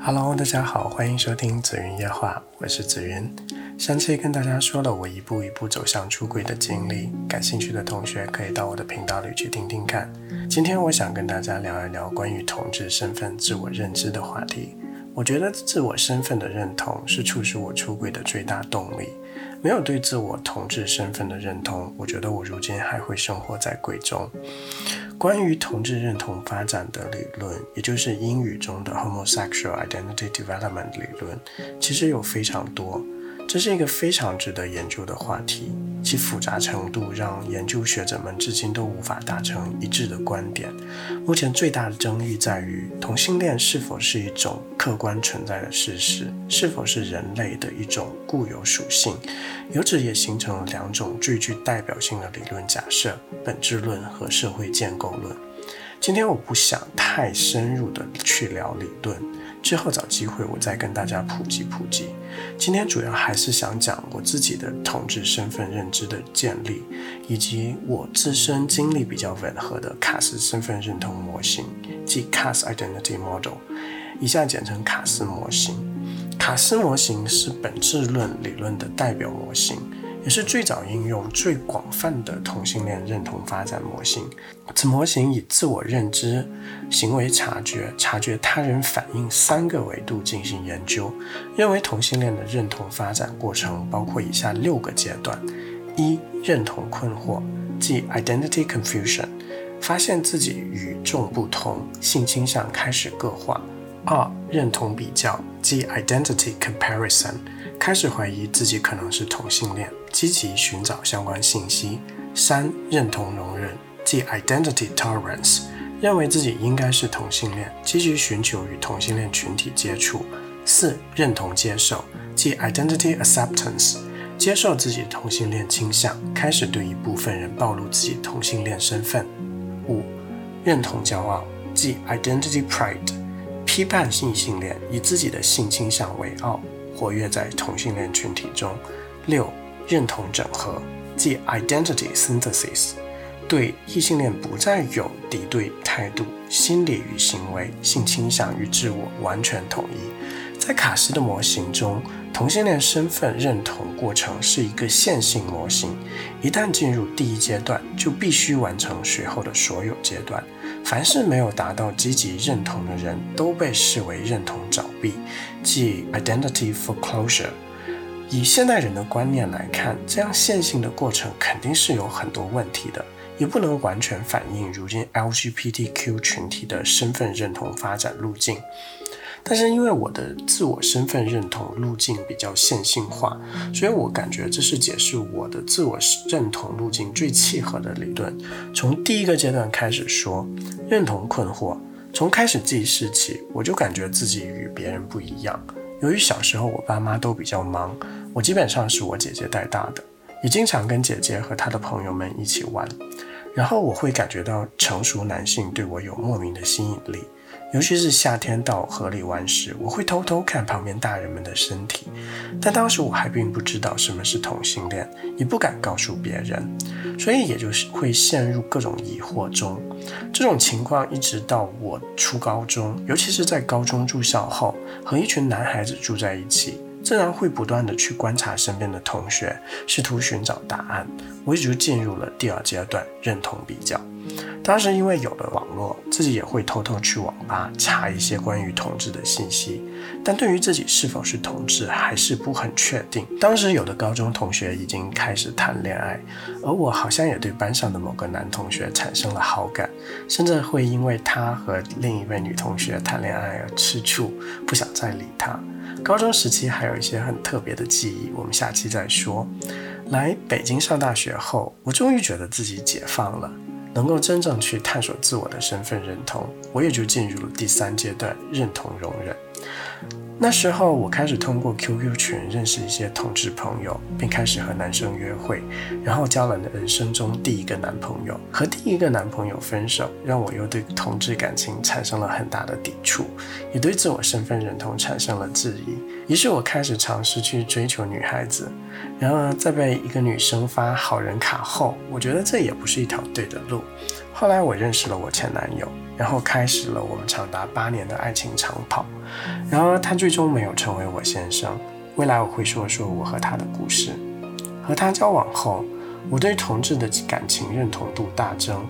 Hello，大家好，欢迎收听紫云夜话，我是紫云。上期跟大家说了我一步一步走向出轨的经历，感兴趣的同学可以到我的频道里去听听看。今天我想跟大家聊一聊关于同志身份自我认知的话题。我觉得自我身份的认同是促使我出轨的最大动力。没有对自我同志身份的认同，我觉得我如今还会生活在贵州。关于同志认同发展的理论，也就是英语中的 homosexual identity development 理论，其实有非常多。这是一个非常值得研究的话题，其复杂程度让研究学者们至今都无法达成一致的观点。目前最大的争议在于同性恋是否是一种客观存在的事实，是否是人类的一种固有属性。由此也形成了两种最具代表性的理论假设：本质论和社会建构论。今天我不想太深入的去聊理论。之后找机会我再跟大家普及普及。今天主要还是想讲我自己的同志身份认知的建立，以及我自身经历比较吻合的卡斯身份认同模型，即 Cass Identity Model，以下简称卡斯模型。卡斯模型是本质论理论的代表模型。也是最早应用、最广泛的同性恋认同发展模型。此模型以自我认知、行为察觉、察觉他人反应三个维度进行研究，认为同性恋的认同发展过程包括以下六个阶段：一、认同困惑，即 identity confusion，发现自己与众不同，性倾向开始各化；二、认同比较，即 identity comparison。开始怀疑自己可能是同性恋，积极寻找相关信息。三、认同容忍，即 identity tolerance，认为自己应该是同性恋，积极寻求与同性恋群体接触。四、认同接受，即 identity acceptance，接受自己同性恋倾向，开始对一部分人暴露自己同性恋身份。五、认同骄傲，即 identity pride，批判性性恋，以自己的性倾向为傲。活跃在同性恋群体中。六、认同整合，即 identity synthesis，对异性恋不再有敌对态度，心理与行为、性倾向与自我完全统一。在卡斯的模型中，同性恋身份认同过程是一个线性模型，一旦进入第一阶段，就必须完成随后的所有阶段。凡是没有达到积极认同的人，都被视为认同早闭，即 identity foreclosure。以现代人的观念来看，这样线性的过程肯定是有很多问题的，也不能完全反映如今 LGBTQ 群体的身份认同发展路径。但是因为我的自我身份认同路径比较线性化，所以我感觉这是解释我的自我认同路径最契合的理论。从第一个阶段开始说，认同困惑。从开始记事起，我就感觉自己与别人不一样。由于小时候我爸妈都比较忙，我基本上是我姐姐带大的，也经常跟姐姐和她的朋友们一起玩。然后我会感觉到成熟男性对我有莫名的吸引力。尤其是夏天到河里玩时，我会偷偷看旁边大人们的身体，但当时我还并不知道什么是同性恋，也不敢告诉别人，所以也就是会陷入各种疑惑中。这种情况一直到我初高中，尤其是在高中住校后，和一群男孩子住在一起，自然会不断的去观察身边的同学，试图寻找答案。我也就进入了第二阶段，认同比较。当时因为有了网络，自己也会偷偷去网吧查一些关于同志的信息，但对于自己是否是同志还是不很确定。当时有的高中同学已经开始谈恋爱，而我好像也对班上的某个男同学产生了好感，甚至会因为他和另一位女同学谈恋爱而吃醋，不想再理他。高中时期还有一些很特别的记忆，我们下期再说。来北京上大学后，我终于觉得自己解放了。能够真正去探索自我的身份认同，我也就进入了第三阶段认同容忍。那时候，我开始通过 QQ 群认识一些同志朋友，并开始和男生约会，然后交了人生中第一个男朋友。和第一个男朋友分手，让我又对同志感情产生了很大的抵触，也对自我身份认同产生了质疑。于是我开始尝试去追求女孩子，然而在被一个女生发好人卡后，我觉得这也不是一条对的路。后来我认识了我前男友，然后开始了我们长达八年的爱情长跑。然而他最终没有成为我先生。未来我会说说我和他的故事。和他交往后，我对同志的感情认同度大增，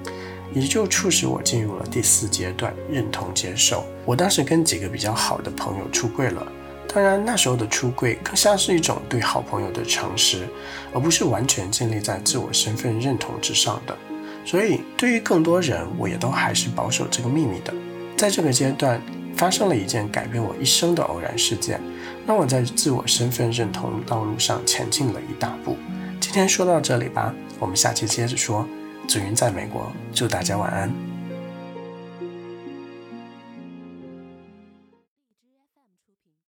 也就促使我进入了第四阶段认同接受。我当时跟几个比较好的朋友出柜了。当然，那时候的出柜更像是一种对好朋友的诚实，而不是完全建立在自我身份认同之上的。所以，对于更多人，我也都还是保守这个秘密的。在这个阶段，发生了一件改变我一生的偶然事件，让我在自我身份认同道路上前进了一大步。今天说到这里吧，我们下期接着说。紫云在美国，祝大家晚安。